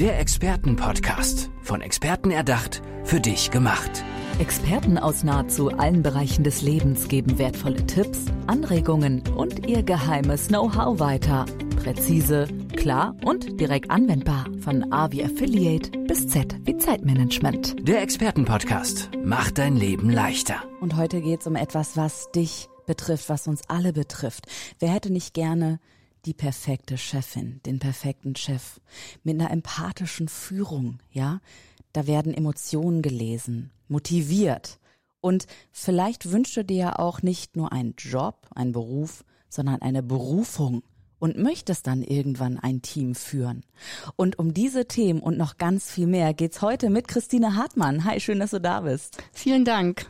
Der Expertenpodcast. Von Experten erdacht, für dich gemacht. Experten aus nahezu allen Bereichen des Lebens geben wertvolle Tipps, Anregungen und ihr geheimes Know-how weiter. Präzise, klar und direkt anwendbar. Von A wie Affiliate bis Z wie Zeitmanagement. Der Expertenpodcast macht dein Leben leichter. Und heute geht es um etwas, was dich betrifft, was uns alle betrifft. Wer hätte nicht gerne die perfekte Chefin, den perfekten Chef mit einer empathischen Führung, ja? Da werden Emotionen gelesen, motiviert. Und vielleicht wünschst du dir ja auch nicht nur einen Job, einen Beruf, sondern eine Berufung und möchtest dann irgendwann ein Team führen. Und um diese Themen und noch ganz viel mehr geht's heute mit Christine Hartmann. Hi, schön, dass du da bist. Vielen Dank.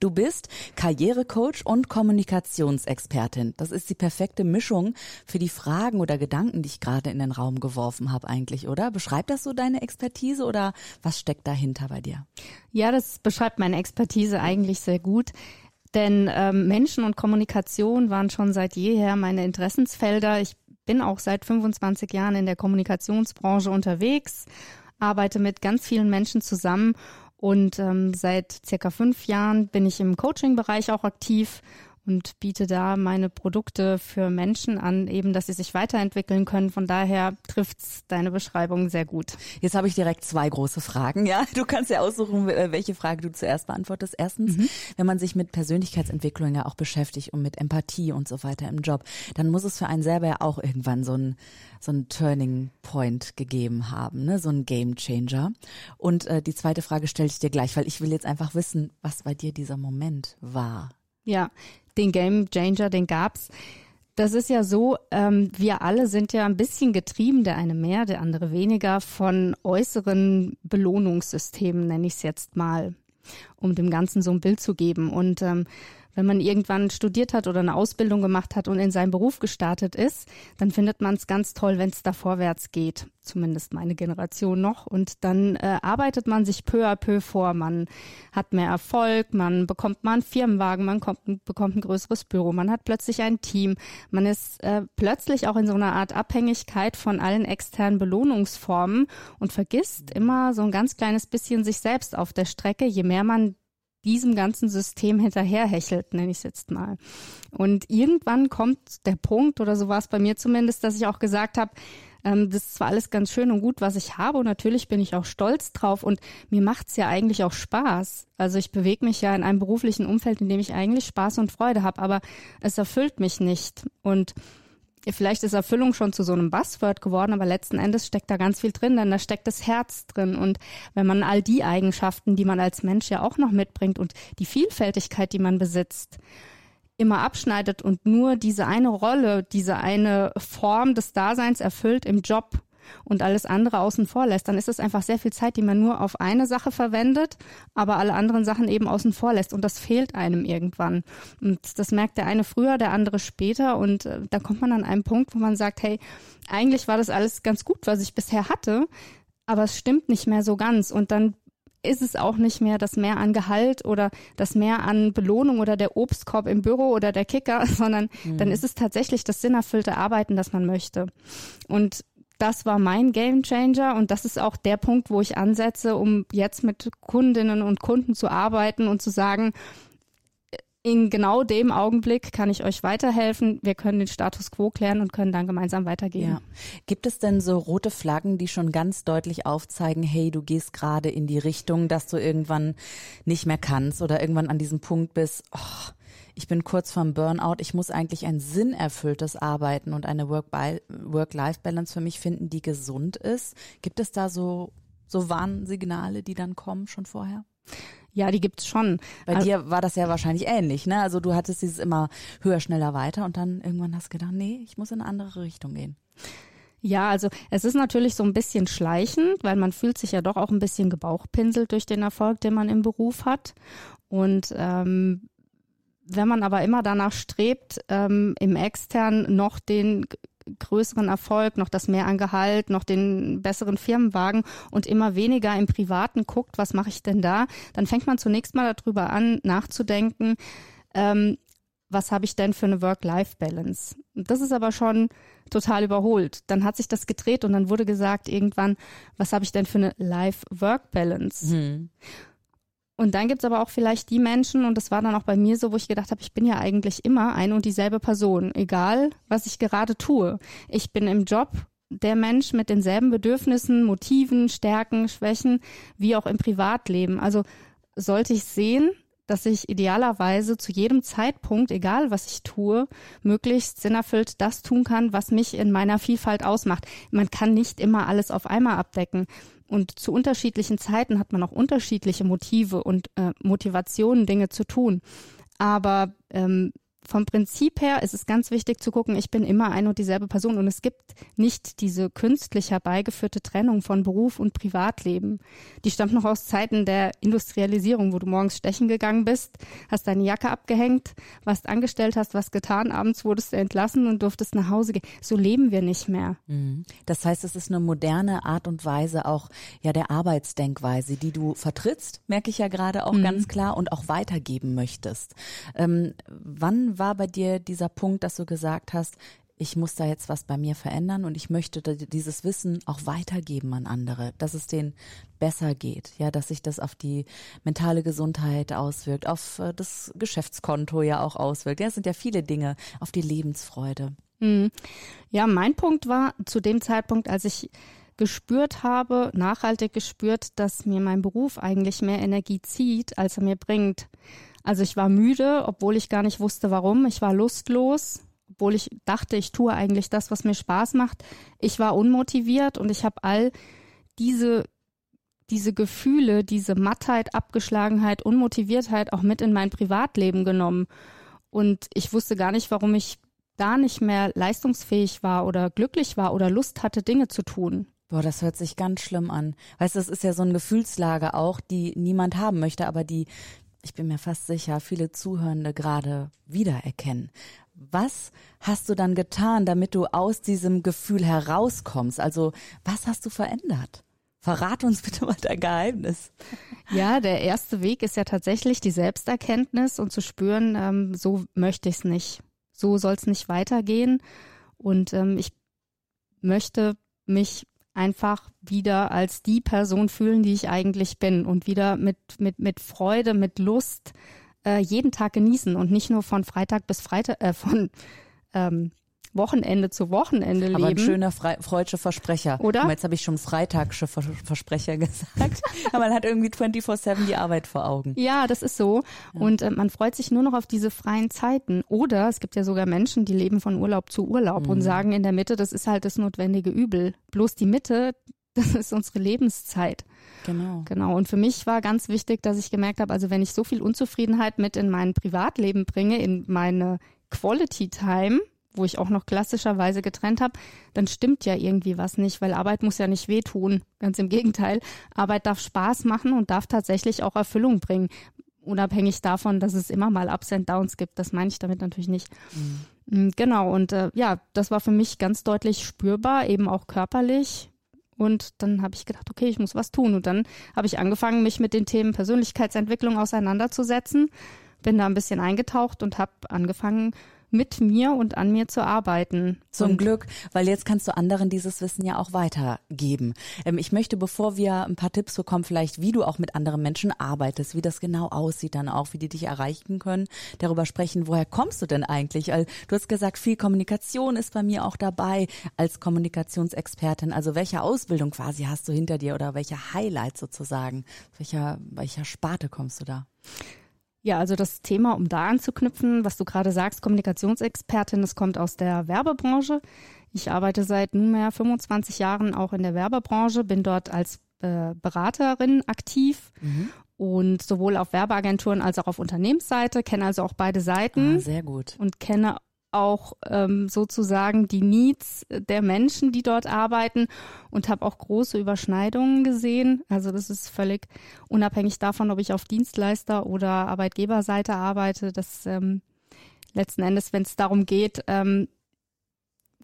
Du bist Karrierecoach und Kommunikationsexpertin. Das ist die perfekte Mischung für die Fragen oder Gedanken, die ich gerade in den Raum geworfen habe eigentlich, oder? Beschreibt das so deine Expertise oder was steckt dahinter bei dir? Ja, das beschreibt meine Expertise eigentlich sehr gut. Denn ähm, Menschen und Kommunikation waren schon seit jeher meine Interessensfelder. Ich bin auch seit 25 Jahren in der Kommunikationsbranche unterwegs, arbeite mit ganz vielen Menschen zusammen und ähm, seit circa fünf Jahren bin ich im Coaching-Bereich auch aktiv und biete da meine Produkte für Menschen an, eben, dass sie sich weiterentwickeln können. Von daher trifft's deine Beschreibung sehr gut. Jetzt habe ich direkt zwei große Fragen. Ja, du kannst ja aussuchen, welche Frage du zuerst beantwortest. Erstens, mhm. wenn man sich mit Persönlichkeitsentwicklung ja auch beschäftigt und mit Empathie und so weiter im Job, dann muss es für einen selber ja auch irgendwann so ein so ein Turning Point gegeben haben, ne, so ein Game Changer. Und äh, die zweite Frage stelle ich dir gleich, weil ich will jetzt einfach wissen, was bei dir dieser Moment war. Ja, den Game Changer, den gab's. Das ist ja so, ähm, wir alle sind ja ein bisschen getrieben, der eine mehr, der andere weniger, von äußeren Belohnungssystemen, nenne ich es jetzt mal, um dem Ganzen so ein Bild zu geben. Und ähm, wenn man irgendwann studiert hat oder eine Ausbildung gemacht hat und in seinen Beruf gestartet ist, dann findet man es ganz toll, wenn es da vorwärts geht. Zumindest meine Generation noch. Und dann äh, arbeitet man sich peu à peu vor. Man hat mehr Erfolg, man bekommt mal einen Firmenwagen, man kommt, bekommt ein größeres Büro, man hat plötzlich ein Team. Man ist äh, plötzlich auch in so einer Art Abhängigkeit von allen externen Belohnungsformen und vergisst immer so ein ganz kleines bisschen sich selbst auf der Strecke, je mehr man diesem ganzen System hinterherhechelt, nenne ich es jetzt mal. Und irgendwann kommt der Punkt, oder so war es bei mir zumindest, dass ich auch gesagt habe, ähm, das ist zwar alles ganz schön und gut, was ich habe, und natürlich bin ich auch stolz drauf und mir macht's ja eigentlich auch Spaß. Also ich bewege mich ja in einem beruflichen Umfeld, in dem ich eigentlich Spaß und Freude habe, aber es erfüllt mich nicht. Und vielleicht ist Erfüllung schon zu so einem Buzzword geworden, aber letzten Endes steckt da ganz viel drin, denn da steckt das Herz drin. Und wenn man all die Eigenschaften, die man als Mensch ja auch noch mitbringt und die Vielfältigkeit, die man besitzt, immer abschneidet und nur diese eine Rolle, diese eine Form des Daseins erfüllt im Job, und alles andere außen vor lässt, dann ist es einfach sehr viel Zeit, die man nur auf eine Sache verwendet, aber alle anderen Sachen eben außen vor lässt. Und das fehlt einem irgendwann. Und das merkt der eine früher, der andere später. Und äh, da kommt man an einen Punkt, wo man sagt, hey, eigentlich war das alles ganz gut, was ich bisher hatte, aber es stimmt nicht mehr so ganz. Und dann ist es auch nicht mehr das Mehr an Gehalt oder das Mehr an Belohnung oder der Obstkorb im Büro oder der Kicker, sondern mhm. dann ist es tatsächlich das sinnerfüllte Arbeiten, das man möchte. Und das war mein Game Changer und das ist auch der Punkt, wo ich ansetze, um jetzt mit Kundinnen und Kunden zu arbeiten und zu sagen, in genau dem Augenblick kann ich euch weiterhelfen. Wir können den Status quo klären und können dann gemeinsam weitergehen. Ja. Gibt es denn so rote Flaggen, die schon ganz deutlich aufzeigen, hey, du gehst gerade in die Richtung, dass du irgendwann nicht mehr kannst oder irgendwann an diesem Punkt bist, oh, ich bin kurz vorm Burnout, ich muss eigentlich ein sinnerfülltes Arbeiten und eine Work-Life-Balance für mich finden, die gesund ist. Gibt es da so, so Warnsignale, die dann kommen schon vorher? Ja, die gibt's schon. Bei also, dir war das ja wahrscheinlich ähnlich, ne? Also du hattest dieses immer höher, schneller, weiter und dann irgendwann hast du gedacht, nee, ich muss in eine andere Richtung gehen. Ja, also es ist natürlich so ein bisschen schleichend, weil man fühlt sich ja doch auch ein bisschen gebauchpinselt durch den Erfolg, den man im Beruf hat. Und ähm, wenn man aber immer danach strebt, ähm, im extern noch den größeren Erfolg, noch das mehr an Gehalt, noch den besseren Firmenwagen und immer weniger im Privaten guckt, was mache ich denn da, dann fängt man zunächst mal darüber an, nachzudenken, ähm, was habe ich denn für eine Work-Life-Balance? Das ist aber schon total überholt. Dann hat sich das gedreht und dann wurde gesagt irgendwann, was habe ich denn für eine Life-Work-Balance? Mhm. Und dann gibt's aber auch vielleicht die Menschen, und das war dann auch bei mir so, wo ich gedacht habe, ich bin ja eigentlich immer eine und dieselbe Person, egal was ich gerade tue. Ich bin im Job der Mensch mit denselben Bedürfnissen, Motiven, Stärken, Schwächen, wie auch im Privatleben. Also sollte ich sehen, dass ich idealerweise zu jedem Zeitpunkt, egal was ich tue, möglichst sinnerfüllt das tun kann, was mich in meiner Vielfalt ausmacht. Man kann nicht immer alles auf einmal abdecken. Und zu unterschiedlichen Zeiten hat man auch unterschiedliche Motive und äh, Motivationen, Dinge zu tun. Aber ähm, vom Prinzip her ist es ganz wichtig zu gucken, ich bin immer eine und dieselbe Person und es gibt nicht diese künstlich herbeigeführte Trennung von Beruf und Privatleben. Die stammt noch aus Zeiten der Industrialisierung, wo du morgens stechen gegangen bist, hast deine Jacke abgehängt, warst angestellt, hast was getan, abends wurdest du entlassen und durftest nach Hause gehen. So leben wir nicht mehr. Mhm. Das heißt, es ist eine moderne Art und Weise auch ja der Arbeitsdenkweise, die du vertrittst, merke ich ja gerade auch mhm. ganz klar und auch weitergeben möchtest. Ähm, wann war bei dir dieser Punkt, dass du gesagt hast, ich muss da jetzt was bei mir verändern und ich möchte dieses Wissen auch weitergeben an andere, dass es denen besser geht, ja, dass sich das auf die mentale Gesundheit auswirkt, auf äh, das Geschäftskonto ja auch auswirkt. Ja, es sind ja viele Dinge, auf die Lebensfreude. Hm. Ja, mein Punkt war zu dem Zeitpunkt, als ich gespürt habe, nachhaltig gespürt, dass mir mein Beruf eigentlich mehr Energie zieht, als er mir bringt. Also ich war müde, obwohl ich gar nicht wusste warum. Ich war lustlos, obwohl ich dachte, ich tue eigentlich das, was mir Spaß macht. Ich war unmotiviert und ich habe all diese diese Gefühle, diese Mattheit, Abgeschlagenheit, Unmotiviertheit auch mit in mein Privatleben genommen. Und ich wusste gar nicht, warum ich da nicht mehr leistungsfähig war oder glücklich war oder Lust hatte, Dinge zu tun. Boah, das hört sich ganz schlimm an. Weißt du, das ist ja so eine Gefühlslage auch, die niemand haben möchte, aber die ich bin mir fast sicher, viele Zuhörende gerade wiedererkennen. Was hast du dann getan, damit du aus diesem Gefühl herauskommst? Also, was hast du verändert? Verrat uns bitte mal dein Geheimnis. Ja, der erste Weg ist ja tatsächlich die Selbsterkenntnis und zu spüren, ähm, so möchte ich es nicht. So soll es nicht weitergehen. Und ähm, ich möchte mich einfach wieder als die Person fühlen, die ich eigentlich bin und wieder mit, mit, mit Freude, mit Lust äh, jeden Tag genießen und nicht nur von Freitag bis Freitag, äh, von ähm, Wochenende zu Wochenende leben. Aber ein schöner Fre freudscher Versprecher. Oder? Jetzt habe ich schon freitagsche Vers Versprecher gesagt. Aber man hat irgendwie 24-7 die Arbeit vor Augen. Ja, das ist so. Ja. Und äh, man freut sich nur noch auf diese freien Zeiten. Oder es gibt ja sogar Menschen, die leben von Urlaub zu Urlaub mhm. und sagen in der Mitte, das ist halt das notwendige Übel. Bloß die Mitte, das ist unsere Lebenszeit. Genau. Genau. Und für mich war ganz wichtig, dass ich gemerkt habe, also wenn ich so viel Unzufriedenheit mit in mein Privatleben bringe, in meine Quality Time, wo ich auch noch klassischerweise getrennt habe, dann stimmt ja irgendwie was nicht, weil Arbeit muss ja nicht wehtun. Ganz im Gegenteil. Arbeit darf Spaß machen und darf tatsächlich auch Erfüllung bringen. Unabhängig davon, dass es immer mal Ups and Downs gibt. Das meine ich damit natürlich nicht. Mhm. Genau. Und äh, ja, das war für mich ganz deutlich spürbar, eben auch körperlich. Und dann habe ich gedacht, okay, ich muss was tun. Und dann habe ich angefangen, mich mit den Themen Persönlichkeitsentwicklung auseinanderzusetzen. Bin da ein bisschen eingetaucht und habe angefangen, mit mir und an mir zu arbeiten. Zum und Glück, weil jetzt kannst du anderen dieses Wissen ja auch weitergeben. Ähm, ich möchte, bevor wir ein paar Tipps bekommen, vielleicht wie du auch mit anderen Menschen arbeitest, wie das genau aussieht dann auch, wie die dich erreichen können, darüber sprechen, woher kommst du denn eigentlich? Also, du hast gesagt, viel Kommunikation ist bei mir auch dabei als Kommunikationsexpertin. Also welche Ausbildung quasi hast du hinter dir oder welche Highlights sozusagen? Welcher, welcher Sparte kommst du da? Ja, also das Thema, um da anzuknüpfen, was du gerade sagst, Kommunikationsexpertin, das kommt aus der Werbebranche. Ich arbeite seit nunmehr 25 Jahren auch in der Werbebranche, bin dort als äh, Beraterin aktiv mhm. und sowohl auf Werbeagenturen als auch auf Unternehmensseite, kenne also auch beide Seiten. Ah, sehr gut. Und kenne auch ähm, sozusagen die Needs der Menschen, die dort arbeiten und habe auch große Überschneidungen gesehen. Also das ist völlig unabhängig davon, ob ich auf Dienstleister- oder Arbeitgeberseite arbeite. Das ähm, letzten Endes, wenn es darum geht, ähm,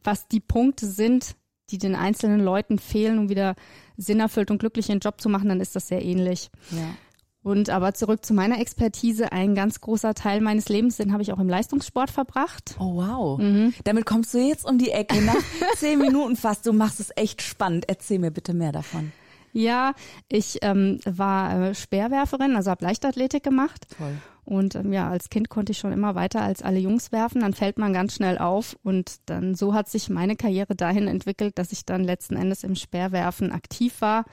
was die Punkte sind, die den einzelnen Leuten fehlen, um wieder sinnerfüllt und glücklich ihren Job zu machen, dann ist das sehr ähnlich. Ja. Und aber zurück zu meiner Expertise, ein ganz großer Teil meines Lebens, den habe ich auch im Leistungssport verbracht. Oh wow. Mhm. Damit kommst du jetzt um die Ecke nach zehn Minuten fast. Du machst es echt spannend. Erzähl mir bitte mehr davon. Ja, ich ähm, war äh, Speerwerferin, also habe Leichtathletik gemacht. Toll. Und ähm, ja, als Kind konnte ich schon immer weiter als alle Jungs werfen. Dann fällt man ganz schnell auf. Und dann so hat sich meine Karriere dahin entwickelt, dass ich dann letzten Endes im Speerwerfen aktiv war.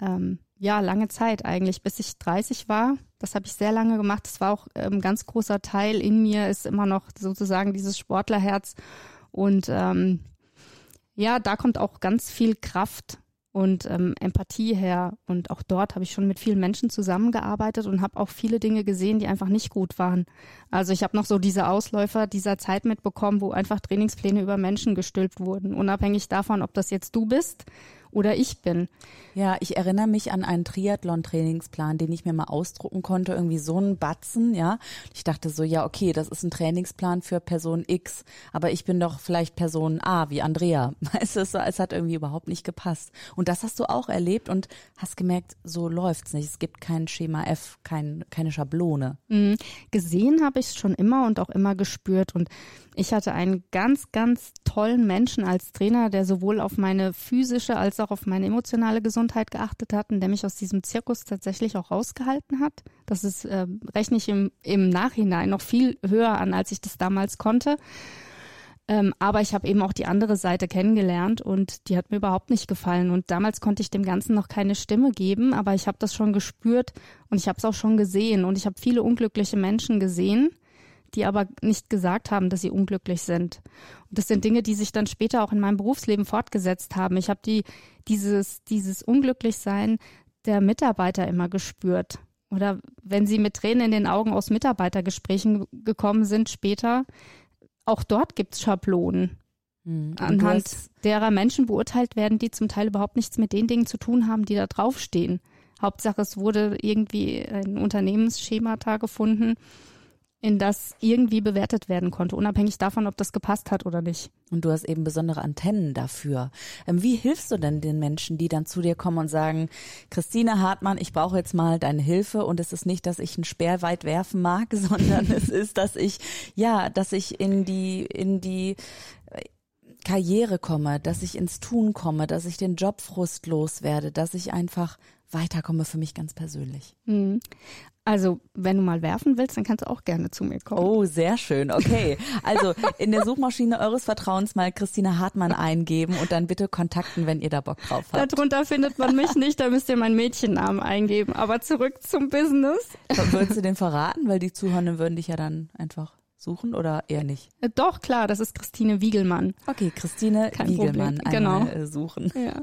Ähm, ja, lange Zeit eigentlich, bis ich 30 war. Das habe ich sehr lange gemacht. Das war auch ein ähm, ganz großer Teil in mir, ist immer noch sozusagen dieses Sportlerherz. Und ähm, ja, da kommt auch ganz viel Kraft und ähm, Empathie her. Und auch dort habe ich schon mit vielen Menschen zusammengearbeitet und habe auch viele Dinge gesehen, die einfach nicht gut waren. Also ich habe noch so diese Ausläufer dieser Zeit mitbekommen, wo einfach Trainingspläne über Menschen gestülpt wurden, unabhängig davon, ob das jetzt du bist oder ich bin. Ja, ich erinnere mich an einen Triathlon-Trainingsplan, den ich mir mal ausdrucken konnte, irgendwie so ein Batzen, ja. Ich dachte so, ja, okay, das ist ein Trainingsplan für Person X, aber ich bin doch vielleicht Person A, wie Andrea. Weißt du, es hat irgendwie überhaupt nicht gepasst. Und das hast du auch erlebt und hast gemerkt, so läuft's nicht. Es gibt kein Schema F, kein, keine Schablone. Mhm. Gesehen habe ich es schon immer und auch immer gespürt und ich hatte einen ganz, ganz tollen Menschen als Trainer, der sowohl auf meine physische als auch auf meine emotionale Gesundheit geachtet hat und der mich aus diesem Zirkus tatsächlich auch rausgehalten hat. Das ist, äh, rechne ich im, im Nachhinein noch viel höher an, als ich das damals konnte. Ähm, aber ich habe eben auch die andere Seite kennengelernt und die hat mir überhaupt nicht gefallen. Und damals konnte ich dem Ganzen noch keine Stimme geben, aber ich habe das schon gespürt und ich habe es auch schon gesehen. Und ich habe viele unglückliche Menschen gesehen die aber nicht gesagt haben, dass sie unglücklich sind. Und das sind Dinge, die sich dann später auch in meinem Berufsleben fortgesetzt haben. Ich habe die, dieses, dieses Unglücklichsein der Mitarbeiter immer gespürt. Oder wenn sie mit Tränen in den Augen aus Mitarbeitergesprächen gekommen sind später, auch dort gibt's Schablonen. Mhm. Anhand derer Menschen beurteilt werden, die zum Teil überhaupt nichts mit den Dingen zu tun haben, die da draufstehen. Hauptsache, es wurde irgendwie ein Unternehmensschemata gefunden, in das irgendwie bewertet werden konnte, unabhängig davon, ob das gepasst hat oder nicht. Und du hast eben besondere Antennen dafür. Ähm, wie hilfst du denn den Menschen, die dann zu dir kommen und sagen, Christine Hartmann, ich brauche jetzt mal deine Hilfe und es ist nicht, dass ich einen Speer weit werfen mag, sondern es ist, dass ich, ja, dass ich in die, in die äh, Karriere komme, dass ich ins Tun komme, dass ich den Job frustlos werde, dass ich einfach weiterkomme für mich ganz persönlich. Mhm. Also, wenn du mal werfen willst, dann kannst du auch gerne zu mir kommen. Oh, sehr schön. Okay. Also in der Suchmaschine eures Vertrauens mal Christina Hartmann eingeben und dann bitte kontakten, wenn ihr da Bock drauf habt. Darunter findet man mich nicht, da müsst ihr meinen Mädchennamen eingeben. Aber zurück zum Business. Würdest du den verraten? Weil die Zuhörenden würden dich ja dann einfach suchen oder eher nicht? Äh, doch, klar, das ist Christine Wiegelmann. Okay, Christine Kein Wiegelmann genau. Äh, suchen. Ja.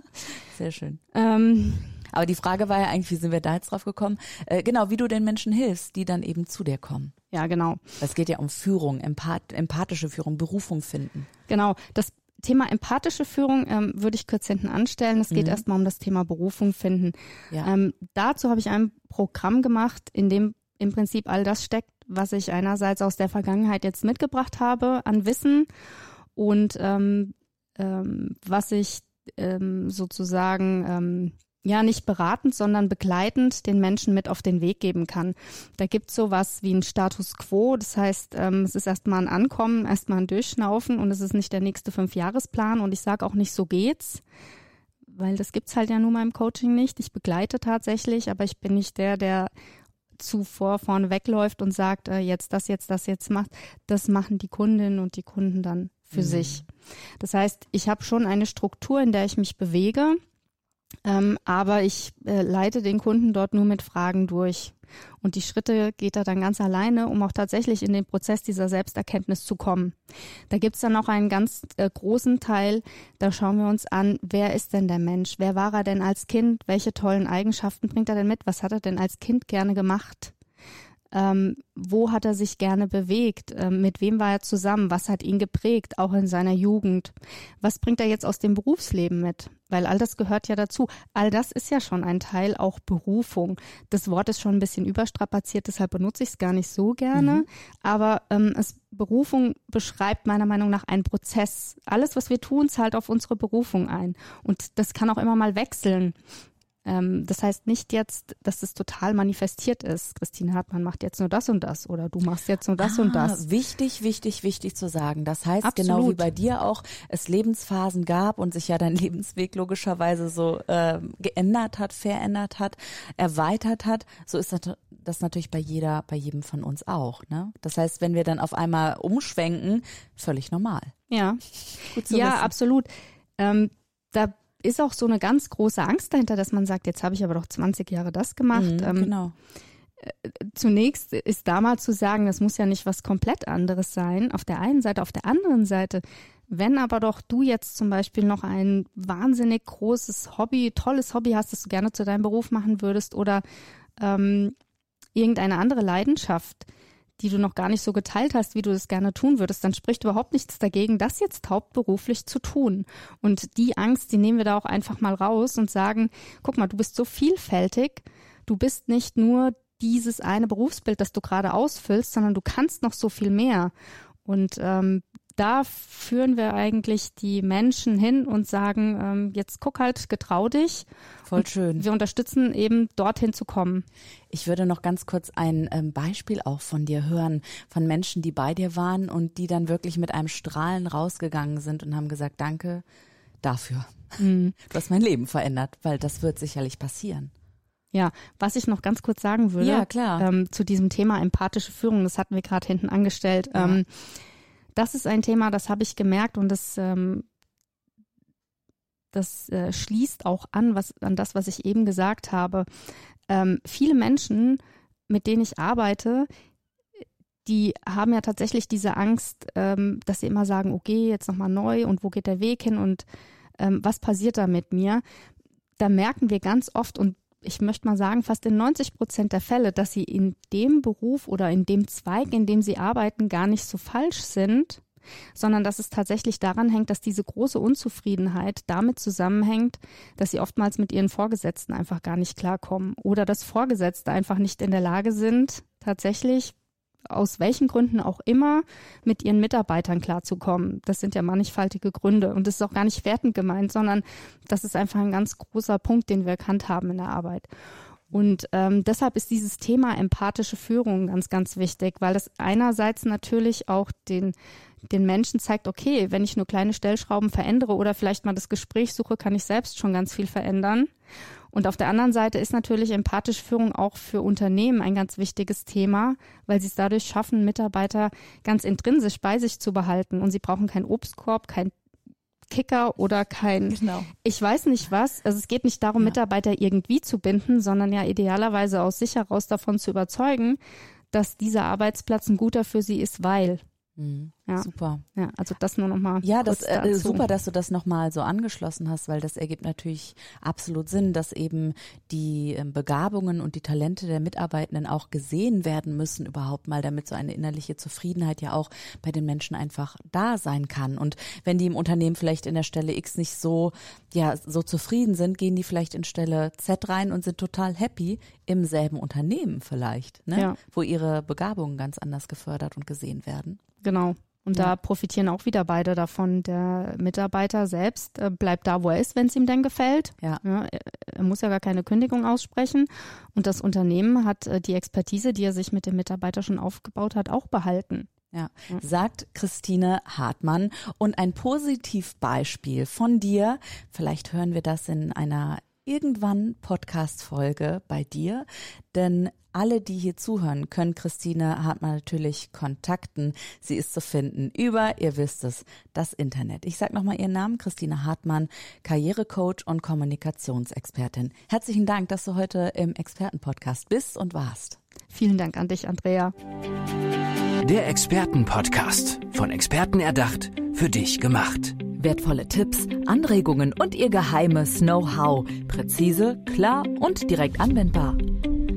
Sehr schön. Ähm, aber die Frage war ja eigentlich, wie sind wir da jetzt drauf gekommen? Äh, genau, wie du den Menschen hilfst, die dann eben zu dir kommen. Ja, genau. Es geht ja um Führung, empath empathische Führung, Berufung finden. Genau. Das Thema empathische Führung ähm, würde ich kurz hinten anstellen. Es geht mhm. erstmal um das Thema Berufung finden. Ja. Ähm, dazu habe ich ein Programm gemacht, in dem im Prinzip all das steckt, was ich einerseits aus der Vergangenheit jetzt mitgebracht habe an Wissen und ähm, ähm, was ich ähm, sozusagen ähm, ja nicht beratend, sondern begleitend den Menschen mit auf den Weg geben kann. Da gibt es sowas wie ein Status quo, das heißt, ähm, es ist erstmal ein Ankommen, erstmal ein Durchschnaufen und es ist nicht der nächste Fünfjahresplan und ich sage auch nicht, so geht's, weil das gibt's halt ja nun mal im Coaching nicht. Ich begleite tatsächlich, aber ich bin nicht der, der zuvor vorne wegläuft und sagt, äh, jetzt das, jetzt das, jetzt macht. Das machen die Kundinnen und die Kunden dann für mhm. sich. Das heißt, ich habe schon eine Struktur, in der ich mich bewege ähm, aber ich äh, leite den Kunden dort nur mit Fragen durch. Und die Schritte geht er dann ganz alleine, um auch tatsächlich in den Prozess dieser Selbsterkenntnis zu kommen. Da gibt's dann auch einen ganz äh, großen Teil, da schauen wir uns an, wer ist denn der Mensch? Wer war er denn als Kind? Welche tollen Eigenschaften bringt er denn mit? Was hat er denn als Kind gerne gemacht? Ähm, wo hat er sich gerne bewegt? Ähm, mit wem war er zusammen? Was hat ihn geprägt, auch in seiner Jugend? Was bringt er jetzt aus dem Berufsleben mit? Weil all das gehört ja dazu. All das ist ja schon ein Teil auch Berufung. Das Wort ist schon ein bisschen überstrapaziert, deshalb benutze ich es gar nicht so gerne. Mhm. Aber ähm, es, Berufung beschreibt meiner Meinung nach einen Prozess. Alles, was wir tun, zahlt auf unsere Berufung ein. Und das kann auch immer mal wechseln. Ähm, das heißt nicht jetzt, dass es total manifestiert ist. Christine Hartmann macht jetzt nur das und das oder du machst jetzt nur das ah, und das. Wichtig, wichtig, wichtig zu sagen. Das heißt, Absolut. genau wie bei dir auch, es Lebensphasen gab und sich ja dein Lebensweg logischerweise so äh, geändert hat, verändert hat, erweitert hat, so ist das das natürlich bei jeder, bei jedem von uns auch. Ne? Das heißt, wenn wir dann auf einmal umschwenken, völlig normal. Ja, Gut ja, wissen. absolut. Ähm, da ist auch so eine ganz große Angst dahinter, dass man sagt, jetzt habe ich aber doch 20 Jahre das gemacht. Mhm, ähm, genau. Zunächst ist da mal zu sagen, das muss ja nicht was komplett anderes sein. Auf der einen Seite, auf der anderen Seite, wenn aber doch du jetzt zum Beispiel noch ein wahnsinnig großes Hobby, tolles Hobby hast, das du gerne zu deinem Beruf machen würdest oder ähm, irgendeine andere Leidenschaft, die du noch gar nicht so geteilt hast, wie du das gerne tun würdest, dann spricht überhaupt nichts dagegen, das jetzt hauptberuflich zu tun. Und die Angst, die nehmen wir da auch einfach mal raus und sagen, guck mal, du bist so vielfältig, du bist nicht nur dieses eine Berufsbild, das du gerade ausfüllst, sondern du kannst noch so viel mehr. Und ähm, da führen wir eigentlich die Menschen hin und sagen, ähm, jetzt guck halt, getrau dich. Voll schön. Wir unterstützen eben dorthin zu kommen. Ich würde noch ganz kurz ein ähm, Beispiel auch von dir hören, von Menschen, die bei dir waren und die dann wirklich mit einem Strahlen rausgegangen sind und haben gesagt, danke dafür. Mhm. Du hast mein Leben verändert, weil das wird sicherlich passieren. Ja, was ich noch ganz kurz sagen würde, Ja, klar. Ähm, zu diesem Thema empathische Führung, das hatten wir gerade hinten angestellt. Ja. Ähm, das ist ein Thema, das habe ich gemerkt und das, ähm, das äh, schließt auch an, was, an das, was ich eben gesagt habe. Ähm, viele Menschen, mit denen ich arbeite, die haben ja tatsächlich diese Angst, ähm, dass sie immer sagen, okay, jetzt nochmal neu und wo geht der Weg hin und ähm, was passiert da mit mir? Da merken wir ganz oft und ich möchte mal sagen, fast in 90 Prozent der Fälle, dass sie in dem Beruf oder in dem Zweig, in dem sie arbeiten, gar nicht so falsch sind, sondern dass es tatsächlich daran hängt, dass diese große Unzufriedenheit damit zusammenhängt, dass sie oftmals mit ihren Vorgesetzten einfach gar nicht klarkommen oder dass Vorgesetzte einfach nicht in der Lage sind, tatsächlich aus welchen Gründen auch immer mit ihren Mitarbeitern klarzukommen. Das sind ja mannigfaltige Gründe und das ist auch gar nicht wertend gemeint, sondern das ist einfach ein ganz großer Punkt, den wir erkannt haben in der Arbeit. Und ähm, deshalb ist dieses Thema empathische Führung ganz, ganz wichtig, weil das einerseits natürlich auch den, den Menschen zeigt, okay, wenn ich nur kleine Stellschrauben verändere oder vielleicht mal das Gespräch suche, kann ich selbst schon ganz viel verändern. Und auf der anderen Seite ist natürlich empathische Führung auch für Unternehmen ein ganz wichtiges Thema, weil sie es dadurch schaffen, Mitarbeiter ganz intrinsisch bei sich zu behalten. Und sie brauchen keinen Obstkorb, kein Kicker oder kein, Genau. ich weiß nicht was. Also es geht nicht darum, Ja. Mitarbeiter irgendwie zu binden, sondern ja idealerweise aus sich heraus davon zu überzeugen, dass dieser Arbeitsplatz ein guter für sie ist, weil. Mhm. Ja. Super. Ja, also das nur nochmal. Ja, das äh, super, dass du das nochmal so angeschlossen hast, weil das ergibt natürlich absolut Sinn, dass eben die ähm, Begabungen und die Talente der Mitarbeitenden auch gesehen werden müssen überhaupt mal, damit so eine innerliche Zufriedenheit ja auch bei den Menschen einfach da sein kann. Und wenn die im Unternehmen vielleicht in der Stelle X nicht so, ja, so zufrieden sind, gehen die vielleicht in Stelle Z rein und sind total happy im selben Unternehmen vielleicht, ne? Ja. wo ihre Begabungen ganz anders gefördert und gesehen werden. Genau. Und Ja. da profitieren auch wieder beide davon. Der Mitarbeiter selbst äh, bleibt da, wo er ist, wenn es ihm denn gefällt. Ja. er, er muss ja gar keine Kündigung aussprechen. Und das Unternehmen hat äh, die Expertise, die er sich mit dem Mitarbeiter schon aufgebaut hat, auch behalten. Ja, Ja. sagt Christine Hartmann. Und ein Positivbeispiel von dir, vielleicht hören wir das in einer irgendwann Podcast-Folge bei dir, denn alle, die hier zuhören, können Christine Hartmann natürlich kontakten. Sie ist zu finden über, ihr wisst es, das Internet. Ich sage nochmal ihren Namen, Christine Hartmann, Karrierecoach und Kommunikationsexpertin. Herzlichen Dank, dass du heute im Expertenpodcast bist und warst. Vielen Dank an dich, Andrea. Der Expertenpodcast. Von Experten erdacht, für dich gemacht. Wertvolle Tipps, Anregungen und ihr geheimes Know-how. Präzise, klar und direkt anwendbar.